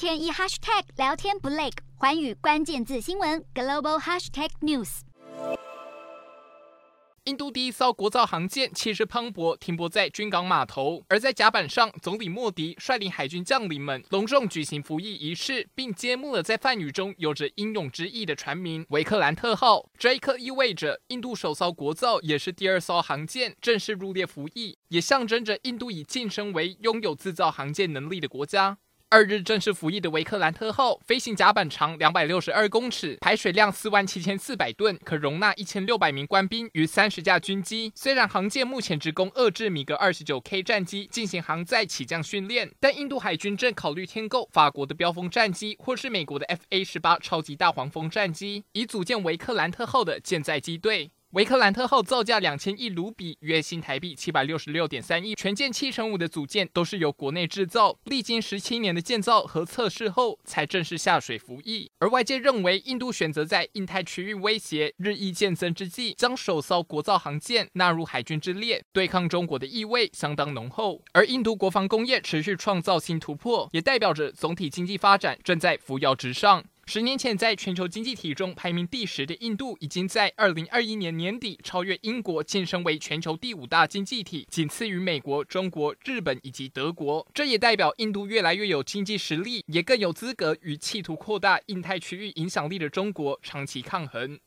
天一 hashtag 聊天不累，环宇关键字新闻 global hashtag news。印度第一艘国造航舰气势磅礴，停泊在军港码头。而在甲板上，总理莫迪率领海军将领们隆重举行服役仪式，并揭幕了在梵语中有着英勇之意的船名“维克兰特号”。这一刻意味着印度首艘国造，也是第二艘航舰正式入列服役，也象征着印度已晋升为拥有制造航舰能力的国家。二日正式服役的维克兰特号飞行甲板长两百六十二公尺，排水量四万七千四百吨，可容纳一千六百名官兵与三十架军机。虽然航舰目前只供遏制米格二十九 K 战机进行航载起降训练，但印度海军正考虑添购法国的飙风战机或是美国的 FA 十八超级大黄蜂战机，以组建维克兰特号的舰载机队。维克兰特号造价两千亿卢比，约新台币七百六十六点三亿，全舰七成五的组件都是由国内制造，历经十七年的建造和测试后，才正式下水服役。而外界认为，印度选择在印太区域威胁日益渐增之际，将首艘国造航舰纳入海军之列，对抗中国的意味相当浓厚。而印度国防工业持续创造新突破，也代表着总体经济发展正在扶摇直上。十年前，在全球经济体中排名第十的印度，已经在二零二一年年底超越英国，晋升为全球第五大经济体，仅次于美国、中国、日本以及德国。这也代表印度越来越有经济实力，也更有资格与企图扩大印太区域影响力的中国长期抗衡。